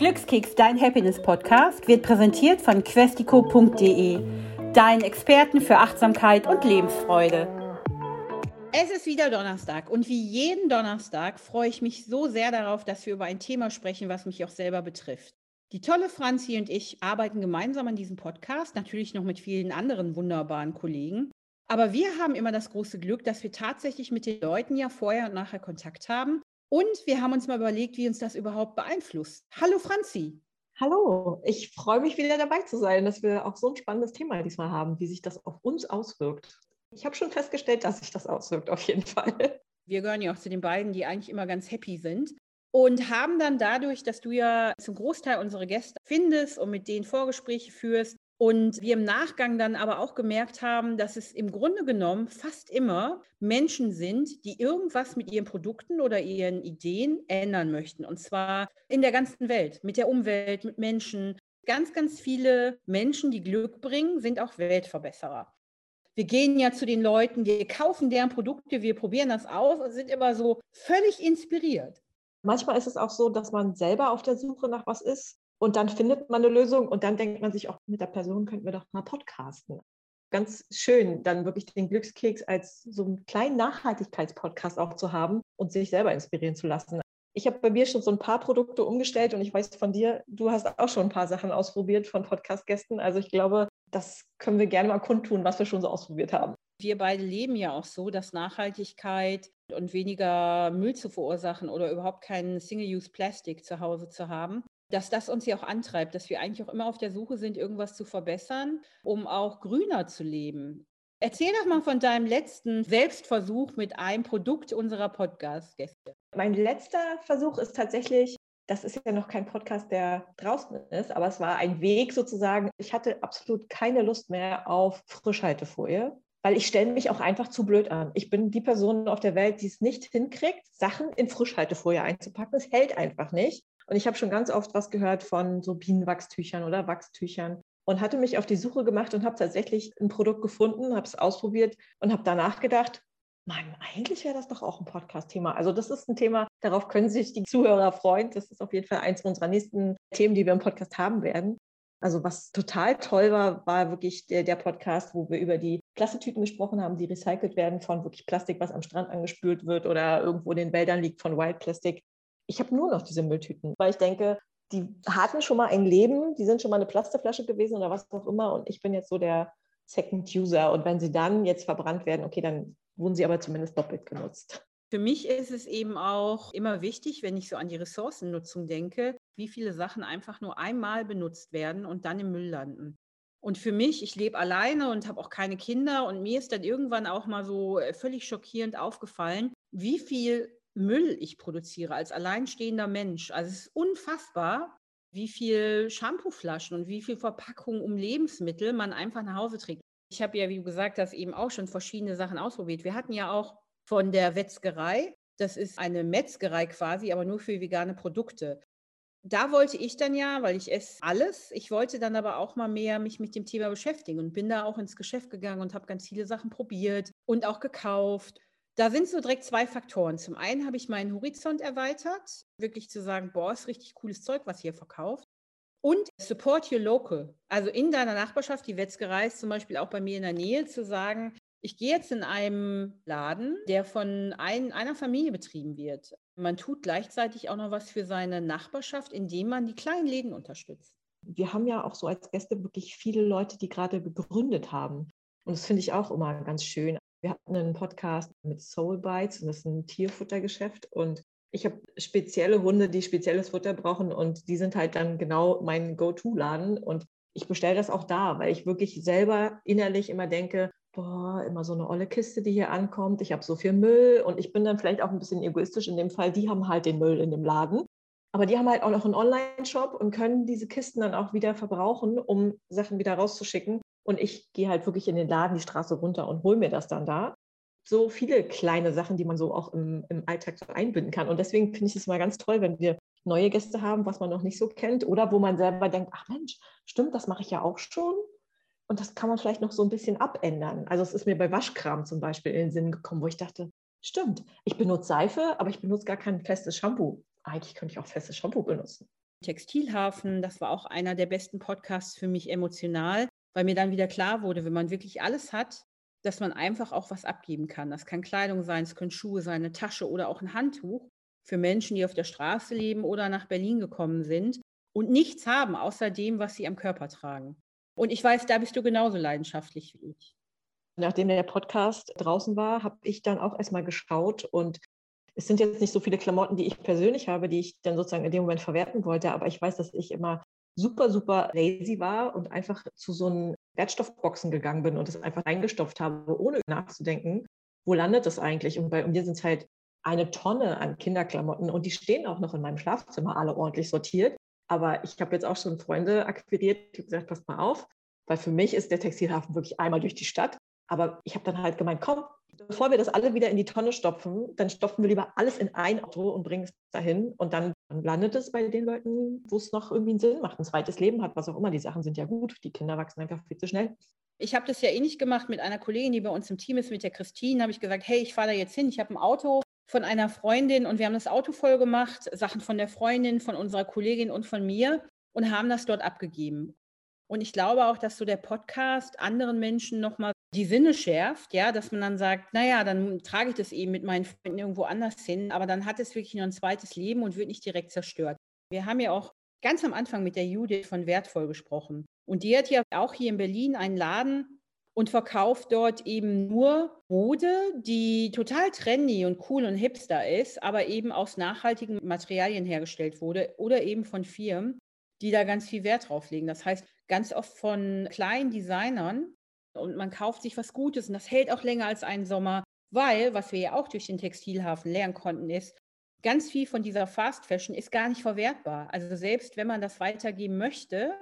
Glückskeks, dein Happiness-Podcast, wird präsentiert von questico.de, deinen Experten für Achtsamkeit und Lebensfreude. Es ist wieder Donnerstag und wie jeden Donnerstag freue ich mich so sehr darauf, dass wir über ein Thema sprechen, was mich auch selber betrifft. Die tolle Franzi und ich arbeiten gemeinsam an diesem Podcast, natürlich noch mit vielen anderen wunderbaren Kollegen. Aber wir haben immer das große Glück, dass wir tatsächlich mit den Leuten ja vorher und nachher Kontakt haben und wir haben uns mal überlegt, wie uns das überhaupt beeinflusst. Hallo Franzi. Hallo, ich freue mich wieder dabei zu sein, dass wir auch so ein spannendes Thema diesmal haben, wie sich das auf uns auswirkt. Ich habe schon festgestellt, dass sich das auswirkt, auf jeden Fall. Wir gehören ja auch zu den beiden, die eigentlich immer ganz happy sind und haben dann dadurch, dass du ja zum Großteil unsere Gäste findest und mit denen Vorgespräche führst, und wir im Nachgang dann aber auch gemerkt haben, dass es im Grunde genommen fast immer Menschen sind, die irgendwas mit ihren Produkten oder ihren Ideen ändern möchten. Und zwar in der ganzen Welt, mit der Umwelt, mit Menschen. Ganz, ganz viele Menschen, die Glück bringen, sind auch Weltverbesserer. Wir gehen ja zu den Leuten, wir kaufen deren Produkte, wir probieren das aus und sind immer so völlig inspiriert. Manchmal ist es auch so, dass man selber auf der Suche nach was ist und dann findet man eine Lösung und dann denkt man sich auch, mit der Person könnten wir doch mal podcasten. Ganz schön, dann wirklich den Glückskeks als so einen kleinen Nachhaltigkeitspodcast auch zu haben und sich selber inspirieren zu lassen. Ich habe bei mir schon so ein paar Produkte umgestellt und ich weiß von dir, du hast auch schon ein paar Sachen ausprobiert von Podcast-Gästen. Also ich glaube, das können wir gerne mal kundtun, was wir schon so ausprobiert haben. Wir beide leben ja auch so, dass Nachhaltigkeit und weniger Müll zu verursachen oder überhaupt keinen Single-Use-Plastik zu Hause zu haben, dass das uns ja auch antreibt, dass wir eigentlich auch immer auf der Suche sind, irgendwas zu verbessern, um auch grüner zu leben. Erzähl doch mal von deinem letzten Selbstversuch mit einem Produkt unserer Podcast-Gäste. Mein letzter Versuch ist tatsächlich, das ist ja noch kein Podcast, der draußen ist, aber es war ein Weg sozusagen. Ich hatte absolut keine Lust mehr auf Frischhaltefolie, weil ich stelle mich auch einfach zu blöd an. Ich bin die Person auf der Welt, die es nicht hinkriegt, Sachen in Frischhaltefolie einzupacken. Es hält einfach nicht. Und ich habe schon ganz oft was gehört von so Bienenwachstüchern oder Wachstüchern und hatte mich auf die Suche gemacht und habe tatsächlich ein Produkt gefunden, habe es ausprobiert und habe danach gedacht, Mann, eigentlich wäre das doch auch ein Podcast-Thema. Also das ist ein Thema, darauf können sich die Zuhörer freuen. Das ist auf jeden Fall eins unserer nächsten Themen, die wir im Podcast haben werden. Also was total toll war, war wirklich der, der Podcast, wo wir über die Plastetüten gesprochen haben, die recycelt werden von wirklich Plastik, was am Strand angespült wird oder irgendwo in den Wäldern liegt von Wild Plastic ich habe nur noch diese Mülltüten, weil ich denke, die hatten schon mal ein Leben, die sind schon mal eine Plastikflasche gewesen oder was auch immer und ich bin jetzt so der Second User und wenn sie dann jetzt verbrannt werden, okay, dann wurden sie aber zumindest doppelt genutzt. Für mich ist es eben auch immer wichtig, wenn ich so an die Ressourcennutzung denke, wie viele Sachen einfach nur einmal benutzt werden und dann im Müll landen. Und für mich, ich lebe alleine und habe auch keine Kinder und mir ist dann irgendwann auch mal so äh, völlig schockierend aufgefallen, wie viel Müll ich produziere als alleinstehender Mensch. Also es ist unfassbar, wie viel Shampooflaschen und wie viel Verpackungen um Lebensmittel man einfach nach Hause trägt. Ich habe ja, wie du gesagt hast, eben auch schon verschiedene Sachen ausprobiert. Wir hatten ja auch von der Wetzgerei, das ist eine Metzgerei quasi, aber nur für vegane Produkte. Da wollte ich dann ja, weil ich esse alles, ich wollte dann aber auch mal mehr mich mit dem Thema beschäftigen und bin da auch ins Geschäft gegangen und habe ganz viele Sachen probiert und auch gekauft da sind so direkt zwei Faktoren. Zum einen habe ich meinen Horizont erweitert, wirklich zu sagen, boah, ist richtig cooles Zeug, was ihr verkauft. Und support your local. Also in deiner Nachbarschaft, die Wetzgerei ist zum Beispiel auch bei mir in der Nähe, zu sagen, ich gehe jetzt in einem Laden, der von ein, einer Familie betrieben wird. Man tut gleichzeitig auch noch was für seine Nachbarschaft, indem man die kleinen Läden unterstützt. Wir haben ja auch so als Gäste wirklich viele Leute, die gerade gegründet haben. Und das finde ich auch immer ganz schön. Wir hatten einen Podcast mit Soul Bites und das ist ein Tierfuttergeschäft und ich habe spezielle Hunde, die spezielles Futter brauchen und die sind halt dann genau mein Go-To-Laden und ich bestelle das auch da, weil ich wirklich selber innerlich immer denke, boah, immer so eine olle Kiste, die hier ankommt, ich habe so viel Müll und ich bin dann vielleicht auch ein bisschen egoistisch in dem Fall, die haben halt den Müll in dem Laden. Aber die haben halt auch noch einen Online-Shop und können diese Kisten dann auch wieder verbrauchen, um Sachen wieder rauszuschicken. Und ich gehe halt wirklich in den Laden die Straße runter und hole mir das dann da. So viele kleine Sachen, die man so auch im, im Alltag so einbinden kann. Und deswegen finde ich es mal ganz toll, wenn wir neue Gäste haben, was man noch nicht so kennt oder wo man selber denkt, ach Mensch, stimmt, das mache ich ja auch schon. Und das kann man vielleicht noch so ein bisschen abändern. Also es ist mir bei Waschkram zum Beispiel in den Sinn gekommen, wo ich dachte, stimmt, ich benutze Seife, aber ich benutze gar kein festes Shampoo. Eigentlich könnte ich auch festes Shampoo benutzen. Textilhafen. Das war auch einer der besten Podcasts für mich emotional, weil mir dann wieder klar wurde, wenn man wirklich alles hat, dass man einfach auch was abgeben kann. Das kann Kleidung sein, es können Schuhe sein, eine Tasche oder auch ein Handtuch für Menschen, die auf der Straße leben oder nach Berlin gekommen sind und nichts haben außer dem, was sie am Körper tragen. Und ich weiß, da bist du genauso leidenschaftlich wie ich. Nachdem der Podcast draußen war, habe ich dann auch erstmal geschaut und es sind jetzt nicht so viele Klamotten, die ich persönlich habe, die ich dann sozusagen in dem Moment verwerten wollte, aber ich weiß, dass ich immer super, super lazy war und einfach zu so einem Wertstoffboxen gegangen bin und es einfach eingestopft habe, ohne nachzudenken, wo landet das eigentlich? Und bei mir sind es halt eine Tonne an Kinderklamotten und die stehen auch noch in meinem Schlafzimmer alle ordentlich sortiert. Aber ich habe jetzt auch schon Freunde akquiriert, die gesagt, passt mal auf, weil für mich ist der Textilhafen wirklich einmal durch die Stadt. Aber ich habe dann halt gemeint, komm, bevor wir das alle wieder in die Tonne stopfen, dann stopfen wir lieber alles in ein Auto und bringen es dahin. Und dann landet es bei den Leuten, wo es noch irgendwie einen Sinn macht, ein zweites Leben hat, was auch immer. Die Sachen sind ja gut. Die Kinder wachsen einfach viel zu schnell. Ich habe das ja ähnlich gemacht mit einer Kollegin, die bei uns im Team ist, mit der Christine. habe ich gesagt, hey, ich fahre da jetzt hin. Ich habe ein Auto von einer Freundin und wir haben das Auto voll gemacht, Sachen von der Freundin, von unserer Kollegin und von mir und haben das dort abgegeben. Und ich glaube auch, dass so der Podcast anderen Menschen nochmal die Sinne schärft, ja, dass man dann sagt, naja, dann trage ich das eben mit meinen Freunden irgendwo anders hin, aber dann hat es wirklich nur ein zweites Leben und wird nicht direkt zerstört. Wir haben ja auch ganz am Anfang mit der Judith von Wertvoll gesprochen. Und die hat ja auch hier in Berlin einen Laden und verkauft dort eben nur Mode, die total trendy und cool und hipster ist, aber eben aus nachhaltigen Materialien hergestellt wurde oder eben von Firmen, die da ganz viel Wert drauf legen. Das heißt, ganz oft von kleinen Designern und man kauft sich was Gutes und das hält auch länger als einen Sommer, weil, was wir ja auch durch den Textilhafen lernen konnten, ist, ganz viel von dieser Fast Fashion ist gar nicht verwertbar. Also selbst wenn man das weitergeben möchte,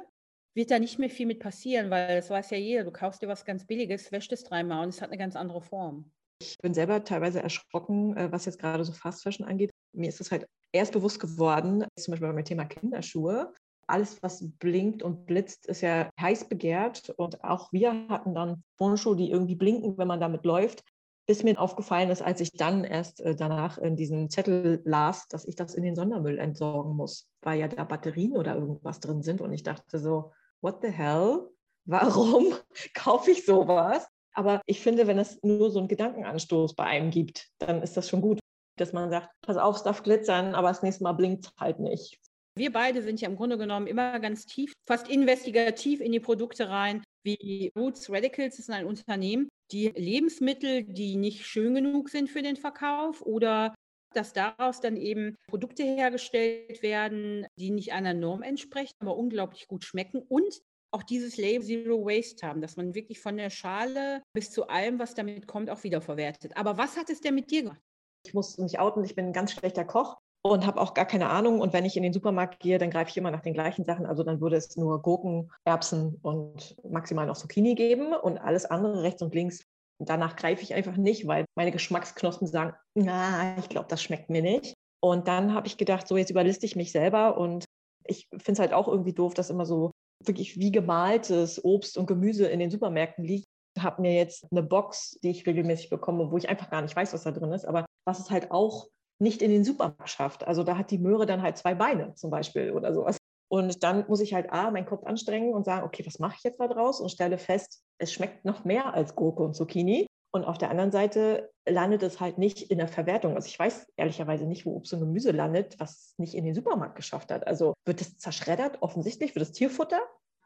wird da nicht mehr viel mit passieren, weil das weiß ja jeder, du kaufst dir was ganz Billiges, wäscht es dreimal und es hat eine ganz andere Form. Ich bin selber teilweise erschrocken, äh, was jetzt gerade so Fast Fashion angeht. Mir ist es halt erst bewusst geworden, zum Beispiel beim Thema Kinderschuhe, alles, was blinkt und blitzt, ist ja heiß begehrt. Und auch wir hatten dann Turnschuhe, die irgendwie blinken, wenn man damit läuft. Bis mir aufgefallen ist, als ich dann erst äh, danach in diesen Zettel las, dass ich das in den Sondermüll entsorgen muss, weil ja da Batterien oder irgendwas drin sind. Und ich dachte so, what the hell? Warum kaufe ich sowas? Aber ich finde, wenn es nur so einen Gedankenanstoß bei einem gibt, dann ist das schon gut, dass man sagt, pass auf, es darf glitzern, aber das nächste Mal blinkt es halt nicht. Wir beide sind ja im Grunde genommen immer ganz tief, fast investigativ in die Produkte rein. Wie Roots Radicals ist ein Unternehmen, die Lebensmittel, die nicht schön genug sind für den Verkauf oder dass daraus dann eben Produkte hergestellt werden, die nicht einer Norm entsprechen, aber unglaublich gut schmecken und auch dieses Label Zero Waste haben, dass man wirklich von der Schale bis zu allem, was damit kommt, auch wiederverwertet. Aber was hat es denn mit dir gemacht? Ich muss mich outen, ich bin ein ganz schlechter Koch und habe auch gar keine Ahnung. Und wenn ich in den Supermarkt gehe, dann greife ich immer nach den gleichen Sachen. Also dann würde es nur Gurken, Erbsen und maximal noch Zucchini geben und alles andere rechts und links. Danach greife ich einfach nicht, weil meine Geschmacksknospen sagen, na, ich glaube, das schmeckt mir nicht. Und dann habe ich gedacht, so jetzt überliste ich mich selber und ich finde es halt auch irgendwie doof, dass immer so wirklich wie gemaltes Obst und Gemüse in den Supermärkten liegt. Ich habe mir jetzt eine Box, die ich regelmäßig bekomme, wo ich einfach gar nicht weiß, was da drin ist, aber was es halt auch nicht in den Supermarkt schafft. Also da hat die Möhre dann halt zwei Beine zum Beispiel oder sowas. Und dann muss ich halt A, meinen Kopf anstrengen und sagen, okay, was mache ich jetzt da draus? Und stelle fest, es schmeckt noch mehr als Gurke und Zucchini. Und auf der anderen Seite landet es halt nicht in der Verwertung. Also ich weiß ehrlicherweise nicht, wo Obst und Gemüse landet, was nicht in den Supermarkt geschafft hat. Also wird es zerschreddert, offensichtlich, wird es Tierfutter?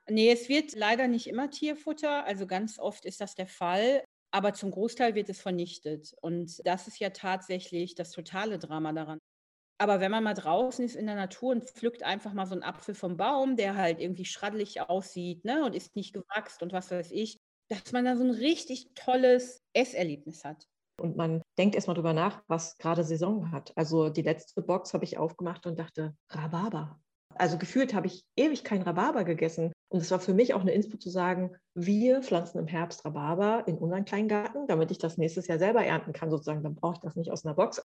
Nee, es wird leider nicht immer Tierfutter. Also ganz oft ist das der Fall aber zum Großteil wird es vernichtet. Und das ist ja tatsächlich das totale Drama daran. Aber wenn man mal draußen ist in der Natur und pflückt einfach mal so einen Apfel vom Baum, der halt irgendwie schraddelig aussieht ne, und ist nicht gewachst und was weiß ich, dass man da so ein richtig tolles Esserlebnis hat. Und man denkt erstmal drüber nach, was gerade Saison hat. Also die letzte Box habe ich aufgemacht und dachte, Rhabarber. Also gefühlt habe ich ewig kein Rhabarber gegessen. Und es war für mich auch eine Inspo zu sagen, wir pflanzen im Herbst Rhabarber in unseren kleinen Garten, damit ich das nächstes Jahr selber ernten kann, sozusagen. Dann brauche ich das nicht aus einer Box.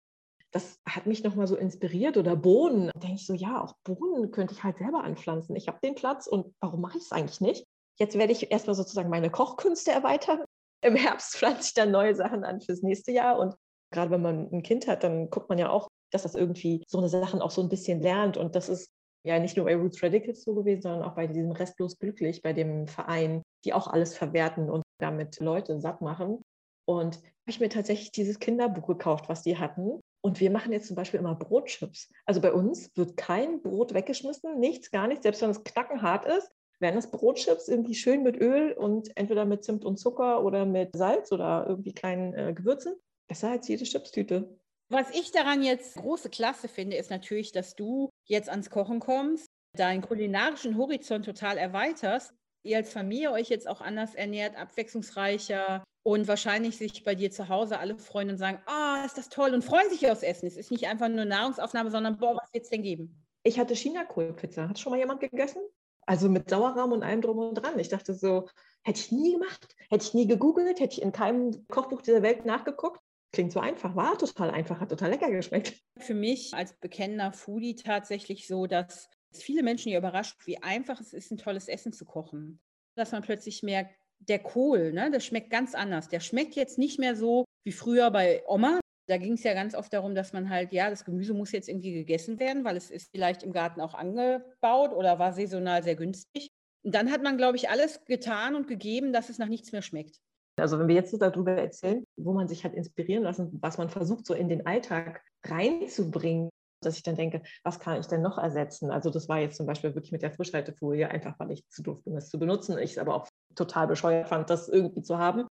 Das hat mich nochmal so inspiriert. Oder Bohnen. Da denke ich so, ja, auch Bohnen könnte ich halt selber anpflanzen. Ich habe den Platz und warum mache ich es eigentlich nicht? Jetzt werde ich erstmal sozusagen meine Kochkünste erweitern. Im Herbst pflanze ich dann neue Sachen an fürs nächste Jahr. Und gerade wenn man ein Kind hat, dann guckt man ja auch, dass das irgendwie so eine Sachen auch so ein bisschen lernt. Und das ist ja nicht nur bei Roots Radicals so gewesen, sondern auch bei diesem Restlos Glücklich, bei dem Verein, die auch alles verwerten und damit Leute satt machen. Und habe ich mir tatsächlich dieses Kinderbuch gekauft, was die hatten. Und wir machen jetzt zum Beispiel immer Brotchips. Also bei uns wird kein Brot weggeschmissen, nichts, gar nichts. Selbst wenn es knackenhart ist, werden das Brotchips irgendwie schön mit Öl und entweder mit Zimt und Zucker oder mit Salz oder irgendwie kleinen äh, Gewürzen. Besser als jede Chipstüte. Was ich daran jetzt große Klasse finde, ist natürlich, dass du jetzt ans Kochen kommst, deinen kulinarischen Horizont total erweiterst, ihr als Familie euch jetzt auch anders ernährt, abwechslungsreicher und wahrscheinlich sich bei dir zu Hause alle freuen und sagen, ah, oh, ist das toll und freuen sich aufs Essen. Es ist nicht einfach nur Nahrungsaufnahme, sondern boah, was wird es denn geben? Ich hatte China-Kohlpizza. Hat schon mal jemand gegessen? Also mit Sauerrahm und allem drum und dran. Ich dachte so, hätte ich nie gemacht, hätte ich nie gegoogelt, hätte ich in keinem Kochbuch dieser Welt nachgeguckt. Klingt so einfach, war total einfach, hat total lecker geschmeckt. Für mich als bekennender Foodie tatsächlich so, dass viele Menschen hier überrascht, wie einfach es ist, ein tolles Essen zu kochen. Dass man plötzlich merkt, der Kohl, ne, das schmeckt ganz anders. Der schmeckt jetzt nicht mehr so wie früher bei Oma. Da ging es ja ganz oft darum, dass man halt, ja, das Gemüse muss jetzt irgendwie gegessen werden, weil es ist vielleicht im Garten auch angebaut oder war saisonal sehr günstig. Und dann hat man, glaube ich, alles getan und gegeben, dass es nach nichts mehr schmeckt. Also wenn wir jetzt so darüber erzählen, wo man sich hat inspirieren lassen, was man versucht, so in den Alltag reinzubringen, dass ich dann denke, was kann ich denn noch ersetzen? Also das war jetzt zum Beispiel wirklich mit der Frischhaltefolie, einfach weil ich zu doof bin, das zu benutzen. Ich es aber auch total bescheuert fand, das irgendwie zu haben.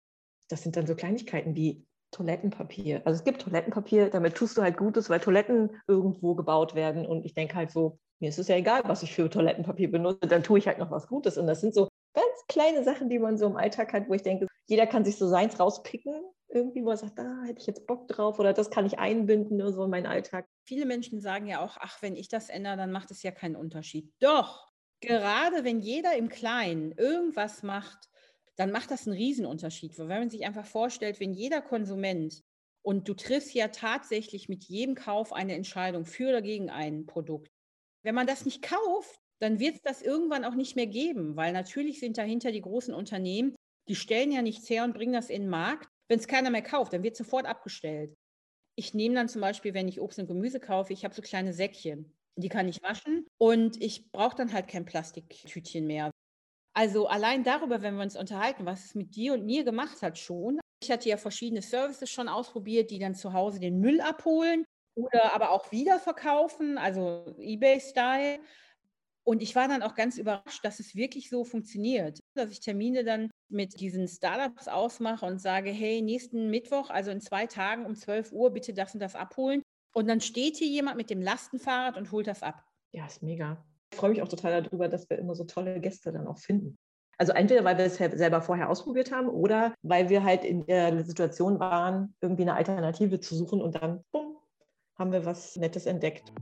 Das sind dann so Kleinigkeiten wie Toilettenpapier. Also es gibt Toilettenpapier, damit tust du halt Gutes, weil Toiletten irgendwo gebaut werden. Und ich denke halt so, mir ist es ja egal, was ich für Toilettenpapier benutze, dann tue ich halt noch was Gutes. Und das sind so ganz kleine Sachen, die man so im Alltag hat, wo ich denke, jeder kann sich so seins rauspicken, irgendwie, wo er sagt, da hätte ich jetzt Bock drauf oder das kann ich einbinden, nur so in meinen Alltag. Viele Menschen sagen ja auch, ach, wenn ich das ändere, dann macht es ja keinen Unterschied. Doch, gerade wenn jeder im Kleinen irgendwas macht, dann macht das einen Riesenunterschied. Weil wenn man sich einfach vorstellt, wenn jeder Konsument und du triffst ja tatsächlich mit jedem Kauf eine Entscheidung für oder gegen ein Produkt. Wenn man das nicht kauft, dann wird es das irgendwann auch nicht mehr geben, weil natürlich sind dahinter die großen Unternehmen, die stellen ja nichts her und bringen das in den Markt. Wenn es keiner mehr kauft, dann wird sofort abgestellt. Ich nehme dann zum Beispiel, wenn ich Obst und Gemüse kaufe, ich habe so kleine Säckchen. Die kann ich waschen und ich brauche dann halt kein Plastiktütchen mehr. Also allein darüber, wenn wir uns unterhalten, was es mit dir und mir gemacht hat schon. Ich hatte ja verschiedene Services schon ausprobiert, die dann zu Hause den Müll abholen oder aber auch wiederverkaufen, also eBay-Style. Und ich war dann auch ganz überrascht, dass es wirklich so funktioniert, dass ich Termine dann mit diesen Startups ausmache und sage, hey, nächsten Mittwoch, also in zwei Tagen um 12 Uhr, bitte das und das abholen. Und dann steht hier jemand mit dem Lastenfahrrad und holt das ab. Ja, ist mega. Ich freue mich auch total darüber, dass wir immer so tolle Gäste dann auch finden. Also entweder, weil wir es selber vorher ausprobiert haben oder weil wir halt in der Situation waren, irgendwie eine Alternative zu suchen und dann, bumm, haben wir was Nettes entdeckt.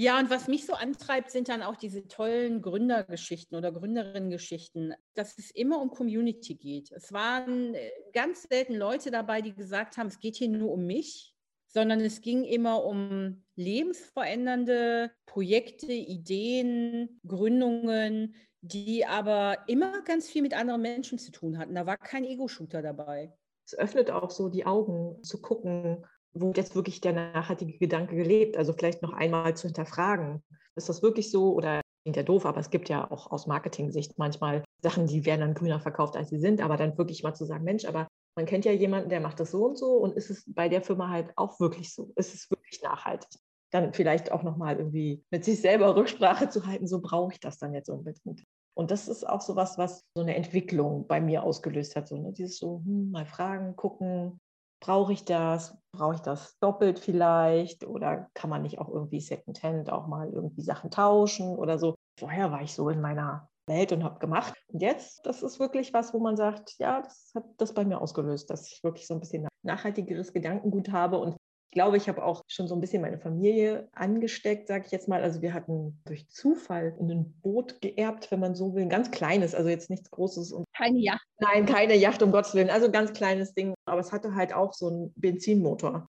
Ja, und was mich so antreibt, sind dann auch diese tollen Gründergeschichten oder Gründerinnengeschichten, dass es immer um Community geht. Es waren äh, ganz selten Leute dabei, die gesagt haben, es geht hier nur um mich, sondern es ging immer um lebensverändernde Projekte, Ideen, Gründungen, die aber immer ganz viel mit anderen Menschen zu tun hatten. Da war kein Ego-Shooter dabei. Es öffnet auch so die Augen zu gucken, wo jetzt wirklich der nachhaltige Gedanke gelebt? Also vielleicht noch einmal zu hinterfragen. Ist das wirklich so oder klingt ja doof, aber es gibt ja auch aus Marketing-Sicht manchmal Sachen, die werden dann grüner verkauft, als sie sind, aber dann wirklich mal zu sagen, Mensch, aber man kennt ja jemanden, der macht das so und so und ist es bei der Firma halt auch wirklich so? Ist es wirklich nachhaltig? Dann vielleicht auch nochmal irgendwie mit sich selber Rücksprache zu halten, so brauche ich das dann jetzt unbedingt. Und das ist auch so was, was so eine Entwicklung bei mir ausgelöst hat. So, ne? Dieses so, hm, mal fragen, gucken, brauche ich das? Brauche ich das doppelt vielleicht? Oder kann man nicht auch irgendwie Secondhand auch mal irgendwie Sachen tauschen oder so? Vorher war ich so in meiner Welt und habe gemacht. Und jetzt, das ist wirklich was, wo man sagt, ja, das hat das bei mir ausgelöst, dass ich wirklich so ein bisschen nachhaltigeres Gedankengut habe und ich glaube, ich habe auch schon so ein bisschen meine Familie angesteckt, sage ich jetzt mal. Also wir hatten durch Zufall ein Boot geerbt, wenn man so will, ein ganz kleines, also jetzt nichts Großes. Und keine Yacht. Nein, keine Yacht, um Gottes Willen. Also ein ganz kleines Ding. Aber es hatte halt auch so einen Benzinmotor.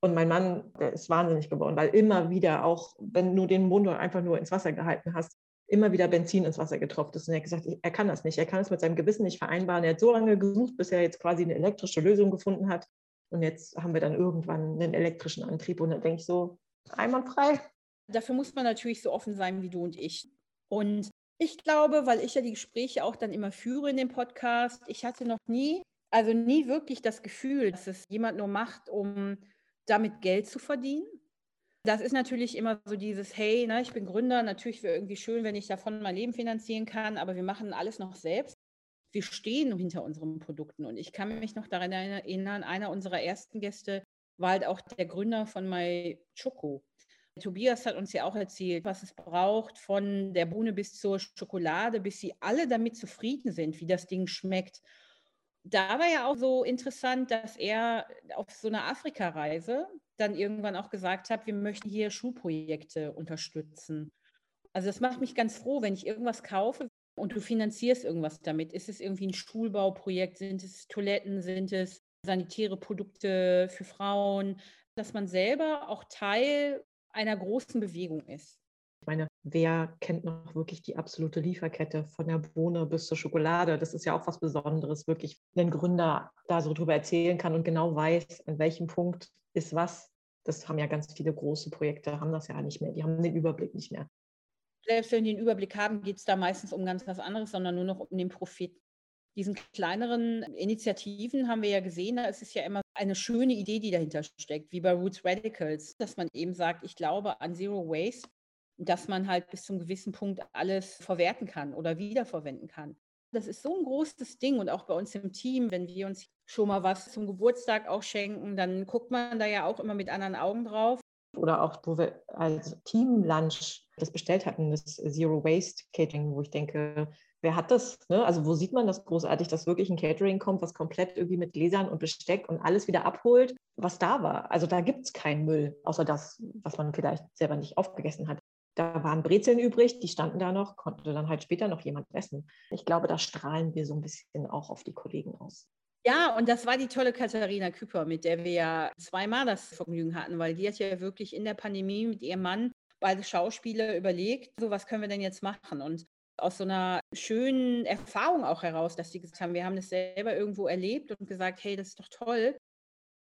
Und mein Mann, der ist wahnsinnig geworden, weil immer wieder auch, wenn du den Motor einfach nur ins Wasser gehalten hast, immer wieder Benzin ins Wasser getropft ist. Und er hat gesagt, er kann das nicht. Er kann es mit seinem Gewissen nicht vereinbaren. Er hat so lange gesucht, bis er jetzt quasi eine elektrische Lösung gefunden hat. Und jetzt haben wir dann irgendwann einen elektrischen Antrieb. Und dann denke ich so, einwandfrei. Dafür muss man natürlich so offen sein wie du und ich. Und ich glaube, weil ich ja die Gespräche auch dann immer führe in dem Podcast, ich hatte noch nie, also nie wirklich das Gefühl, dass es jemand nur macht, um damit Geld zu verdienen. Das ist natürlich immer so dieses, hey, ne, ich bin Gründer, natürlich wäre irgendwie schön, wenn ich davon mein Leben finanzieren kann, aber wir machen alles noch selbst. Wir stehen hinter unseren Produkten und ich kann mich noch daran erinnern, einer unserer ersten Gäste war halt auch der Gründer von My Choco. Tobias hat uns ja auch erzählt, was es braucht, von der Bohne bis zur Schokolade, bis sie alle damit zufrieden sind, wie das Ding schmeckt. Da war ja auch so interessant, dass er auf so einer Afrika-Reise dann irgendwann auch gesagt hat, wir möchten hier Schulprojekte unterstützen. Also das macht mich ganz froh, wenn ich irgendwas kaufe und du finanzierst irgendwas damit. Ist es irgendwie ein Schulbauprojekt? Sind es Toiletten? Sind es sanitäre Produkte für Frauen? Dass man selber auch Teil einer großen Bewegung ist. Ich meine, wer kennt noch wirklich die absolute Lieferkette von der Bohne bis zur Schokolade? Das ist ja auch was Besonderes, wirklich, wenn ein Gründer da so drüber erzählen kann und genau weiß, an welchem Punkt ist was. Das haben ja ganz viele große Projekte, haben das ja nicht mehr. Die haben den Überblick nicht mehr. Selbst wenn die den Überblick haben, geht es da meistens um ganz was anderes, sondern nur noch um den Profit. Diesen kleineren Initiativen haben wir ja gesehen, da ist es ja immer eine schöne Idee, die dahinter steckt, wie bei Roots Radicals, dass man eben sagt, ich glaube an Zero Waste, dass man halt bis zum gewissen Punkt alles verwerten kann oder wiederverwenden kann. Das ist so ein großes Ding und auch bei uns im Team, wenn wir uns schon mal was zum Geburtstag auch schenken, dann guckt man da ja auch immer mit anderen Augen drauf. Oder auch, wo wir als Team Lunch das bestellt hatten, das Zero Waste Catering, wo ich denke, wer hat das? Ne? Also wo sieht man das großartig, dass wirklich ein Catering kommt, was komplett irgendwie mit Gläsern und Besteck und alles wieder abholt, was da war. Also da gibt es keinen Müll, außer das, was man vielleicht selber nicht aufgegessen hat. Da waren Brezeln übrig, die standen da noch, konnte dann halt später noch jemand essen. Ich glaube, da strahlen wir so ein bisschen auch auf die Kollegen aus. Ja, und das war die tolle Katharina Küper, mit der wir ja zweimal das Vergnügen hatten, weil die hat ja wirklich in der Pandemie mit ihrem Mann beide Schauspieler überlegt, so was können wir denn jetzt machen? Und aus so einer schönen Erfahrung auch heraus, dass sie gesagt haben, wir haben das selber irgendwo erlebt und gesagt, hey, das ist doch toll.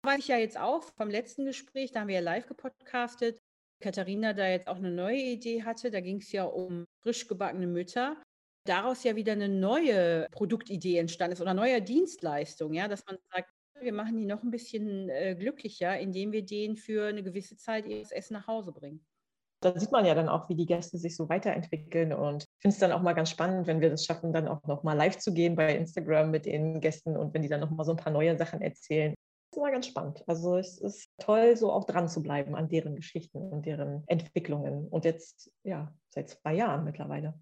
War ich ja jetzt auch vom letzten Gespräch, da haben wir ja live gepodcastet. Katharina da jetzt auch eine neue Idee hatte, da ging es ja um frisch gebackene Mütter. Daraus ja wieder eine neue Produktidee entstanden ist oder neue Dienstleistung, ja, dass man sagt, wir machen die noch ein bisschen äh, glücklicher, indem wir denen für eine gewisse Zeit ihr Essen nach Hause bringen da sieht man ja dann auch, wie die Gäste sich so weiterentwickeln. Und ich finde es dann auch mal ganz spannend, wenn wir das schaffen, dann auch noch mal live zu gehen bei Instagram mit den Gästen und wenn die dann noch mal so ein paar neue Sachen erzählen. Das ist immer ganz spannend. Also es ist toll, so auch dran zu bleiben an deren Geschichten und deren Entwicklungen. Und jetzt, ja, seit zwei Jahren mittlerweile.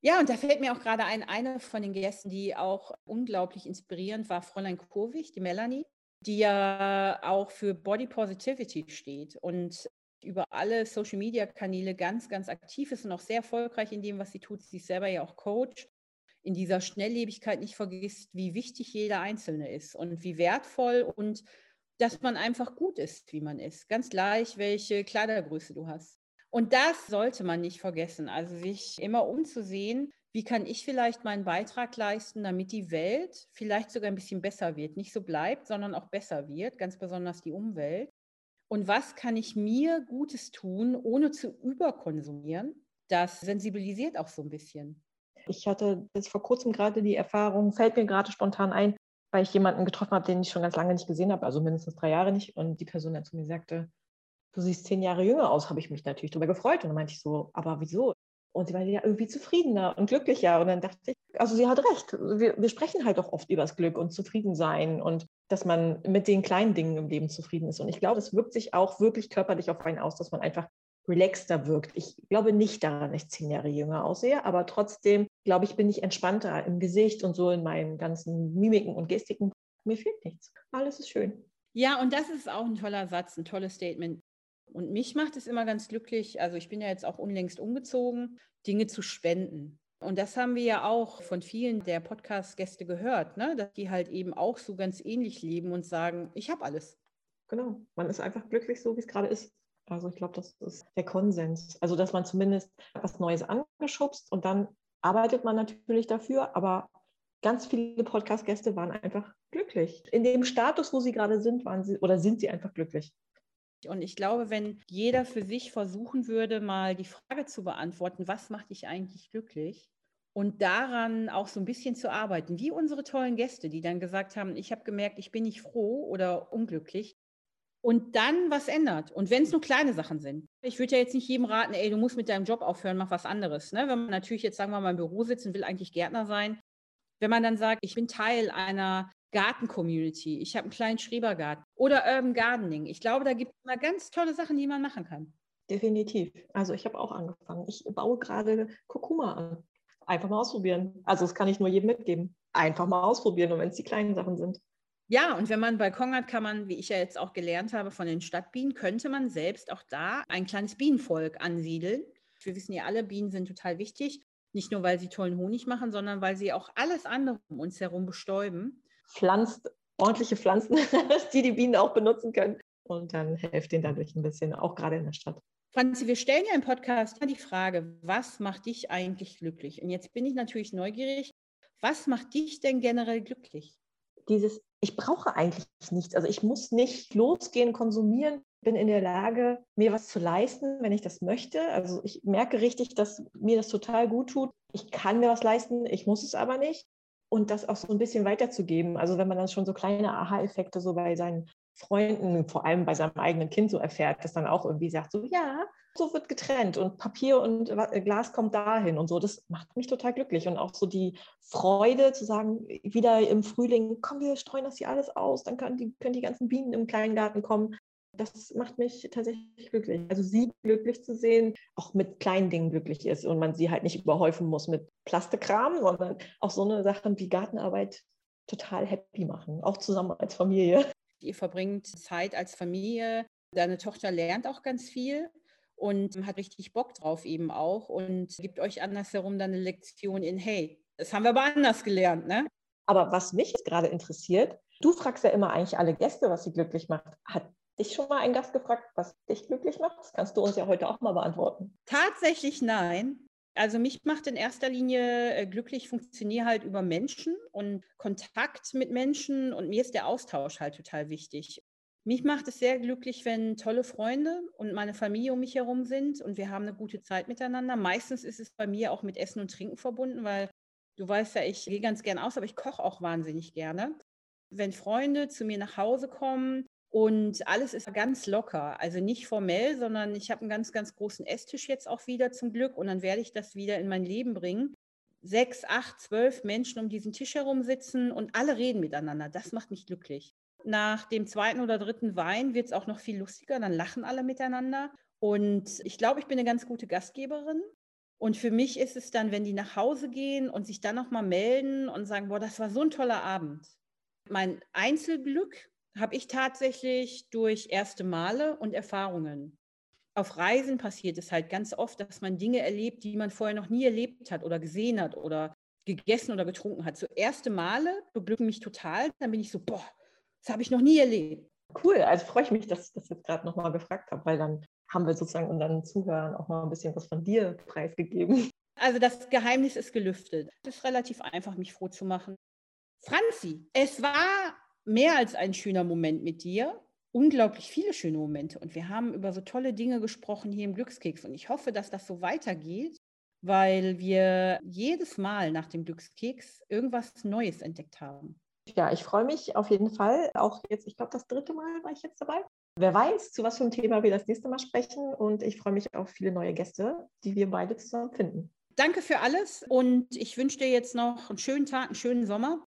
Ja, und da fällt mir auch gerade ein, eine von den Gästen, die auch unglaublich inspirierend war, Fräulein Kurwig, die Melanie, die ja auch für Body Positivity steht und über alle Social-Media-Kanäle ganz, ganz aktiv ist und auch sehr erfolgreich in dem, was sie tut. Sie ist selber ja auch Coach. In dieser Schnelllebigkeit nicht vergisst, wie wichtig jeder Einzelne ist und wie wertvoll und dass man einfach gut ist, wie man ist. Ganz gleich, welche Kleidergröße du hast. Und das sollte man nicht vergessen. Also sich immer umzusehen, wie kann ich vielleicht meinen Beitrag leisten, damit die Welt vielleicht sogar ein bisschen besser wird. Nicht so bleibt, sondern auch besser wird, ganz besonders die Umwelt und was kann ich mir Gutes tun, ohne zu überkonsumieren? Das sensibilisiert auch so ein bisschen. Ich hatte jetzt vor kurzem gerade die Erfahrung, fällt mir gerade spontan ein, weil ich jemanden getroffen habe, den ich schon ganz lange nicht gesehen habe, also mindestens drei Jahre nicht. Und die Person dann zu mir sagte, du siehst zehn Jahre jünger aus, habe ich mich natürlich darüber gefreut. Und dann meinte ich so, aber wieso? Und sie war ja irgendwie zufriedener und glücklicher. Und dann dachte ich, also sie hat recht. Wir, wir sprechen halt auch oft über das Glück und Zufriedensein und dass man mit den kleinen Dingen im Leben zufrieden ist. Und ich glaube, das wirkt sich auch wirklich körperlich auf einen aus, dass man einfach relaxter wirkt. Ich glaube nicht daran, dass ich zehn Jahre jünger aussehe, aber trotzdem glaube ich, bin ich entspannter im Gesicht und so in meinen ganzen Mimiken und Gestiken. Mir fehlt nichts. Alles ist schön. Ja, und das ist auch ein toller Satz, ein tolles Statement. Und mich macht es immer ganz glücklich, also ich bin ja jetzt auch unlängst umgezogen, Dinge zu spenden. Und das haben wir ja auch von vielen der Podcast-Gäste gehört, ne? dass die halt eben auch so ganz ähnlich leben und sagen, ich habe alles. Genau, man ist einfach glücklich so, wie es gerade ist. Also ich glaube, das ist der Konsens. Also dass man zumindest was Neues angeschubst und dann arbeitet man natürlich dafür, aber ganz viele Podcast-Gäste waren einfach glücklich. In dem Status, wo sie gerade sind, waren sie oder sind sie einfach glücklich. Und ich glaube, wenn jeder für sich versuchen würde, mal die Frage zu beantworten, was macht dich eigentlich glücklich? Und daran auch so ein bisschen zu arbeiten, wie unsere tollen Gäste, die dann gesagt haben, ich habe gemerkt, ich bin nicht froh oder unglücklich, und dann was ändert. Und wenn es nur kleine Sachen sind. Ich würde ja jetzt nicht jedem raten, ey, du musst mit deinem Job aufhören, mach was anderes. Ne? Wenn man natürlich jetzt, sagen wir mal, im Büro sitzt und will eigentlich Gärtner sein, wenn man dann sagt, ich bin Teil einer Garten-Community, ich habe einen kleinen Schrebergarten oder Urban Gardening. Ich glaube, da gibt es immer ganz tolle Sachen, die man machen kann. Definitiv. Also ich habe auch angefangen. Ich baue gerade Kurkuma an. Einfach mal ausprobieren. Also das kann ich nur jedem mitgeben. Einfach mal ausprobieren, und wenn es die kleinen Sachen sind. Ja, und wenn man einen Balkon hat, kann man, wie ich ja jetzt auch gelernt habe von den Stadtbienen, könnte man selbst auch da ein kleines Bienenvolk ansiedeln. Wir wissen ja alle, Bienen sind total wichtig. Nicht nur, weil sie tollen Honig machen, sondern weil sie auch alles andere um uns herum bestäuben. Pflanzt ordentliche Pflanzen, die die Bienen auch benutzen können. Und dann helft ihnen dadurch ein bisschen, auch gerade in der Stadt. Franzi, wir stellen ja im Podcast die Frage, was macht dich eigentlich glücklich? Und jetzt bin ich natürlich neugierig. Was macht dich denn generell glücklich? Dieses ich brauche eigentlich nichts. Also ich muss nicht losgehen, konsumieren, bin in der Lage, mir was zu leisten, wenn ich das möchte. Also ich merke richtig, dass mir das total gut tut. Ich kann mir was leisten, ich muss es aber nicht. Und das auch so ein bisschen weiterzugeben. Also wenn man dann schon so kleine Aha-Effekte so bei seinen Freunden, vor allem bei seinem eigenen Kind so erfährt, das dann auch irgendwie sagt, so ja, so wird getrennt und Papier und Glas kommt dahin und so. Das macht mich total glücklich und auch so die Freude zu sagen, wieder im Frühling, komm, wir streuen das hier alles aus, dann können die, können die ganzen Bienen im kleinen Garten kommen. Das macht mich tatsächlich glücklich. Also sie glücklich zu sehen, auch mit kleinen Dingen glücklich ist und man sie halt nicht überhäufen muss mit Plastikkram, sondern auch so eine Sachen wie Gartenarbeit total happy machen, auch zusammen als Familie. Ihr verbringt Zeit als Familie. Deine Tochter lernt auch ganz viel und hat richtig Bock drauf eben auch und gibt euch andersherum dann eine Lektion in, hey, das haben wir aber anders gelernt, ne? Aber was mich gerade interessiert, du fragst ja immer eigentlich alle Gäste, was sie glücklich macht. Hat dich schon mal ein Gast gefragt, was dich glücklich macht? Das kannst du uns ja heute auch mal beantworten. Tatsächlich nein. Also mich macht in erster Linie äh, glücklich, funktioniere halt über Menschen und Kontakt mit Menschen und mir ist der Austausch halt total wichtig. Mich macht es sehr glücklich, wenn tolle Freunde und meine Familie um mich herum sind und wir haben eine gute Zeit miteinander. Meistens ist es bei mir auch mit Essen und Trinken verbunden, weil du weißt ja, ich gehe ganz gern aus, aber ich koche auch wahnsinnig gerne. Wenn Freunde zu mir nach Hause kommen und alles ist ganz locker, also nicht formell, sondern ich habe einen ganz, ganz großen Esstisch jetzt auch wieder zum Glück und dann werde ich das wieder in mein Leben bringen. Sechs, acht, zwölf Menschen um diesen Tisch herum sitzen und alle reden miteinander. Das macht mich glücklich nach dem zweiten oder dritten Wein wird es auch noch viel lustiger, dann lachen alle miteinander. Und ich glaube, ich bin eine ganz gute Gastgeberin. Und für mich ist es dann, wenn die nach Hause gehen und sich dann nochmal melden und sagen, boah, das war so ein toller Abend. Mein Einzelglück habe ich tatsächlich durch erste Male und Erfahrungen. Auf Reisen passiert es halt ganz oft, dass man Dinge erlebt, die man vorher noch nie erlebt hat oder gesehen hat oder gegessen oder getrunken hat. So erste Male beglücken mich total. Dann bin ich so, boah, das habe ich noch nie erlebt. Cool, also freue ich mich, dass ich das jetzt gerade nochmal gefragt habe, weil dann haben wir sozusagen unseren Zuhörern auch mal ein bisschen was von dir preisgegeben. Also das Geheimnis ist gelüftet. Es ist relativ einfach, mich froh zu machen. Franzi, es war mehr als ein schöner Moment mit dir. Unglaublich viele schöne Momente. Und wir haben über so tolle Dinge gesprochen hier im Glückskeks. Und ich hoffe, dass das so weitergeht, weil wir jedes Mal nach dem Glückskeks irgendwas Neues entdeckt haben. Ja, ich freue mich auf jeden Fall. Auch jetzt, ich glaube, das dritte Mal war ich jetzt dabei. Wer weiß, zu was für einem Thema wir das nächste Mal sprechen. Und ich freue mich auf viele neue Gäste, die wir beide zusammen finden. Danke für alles und ich wünsche dir jetzt noch einen schönen Tag, einen schönen Sommer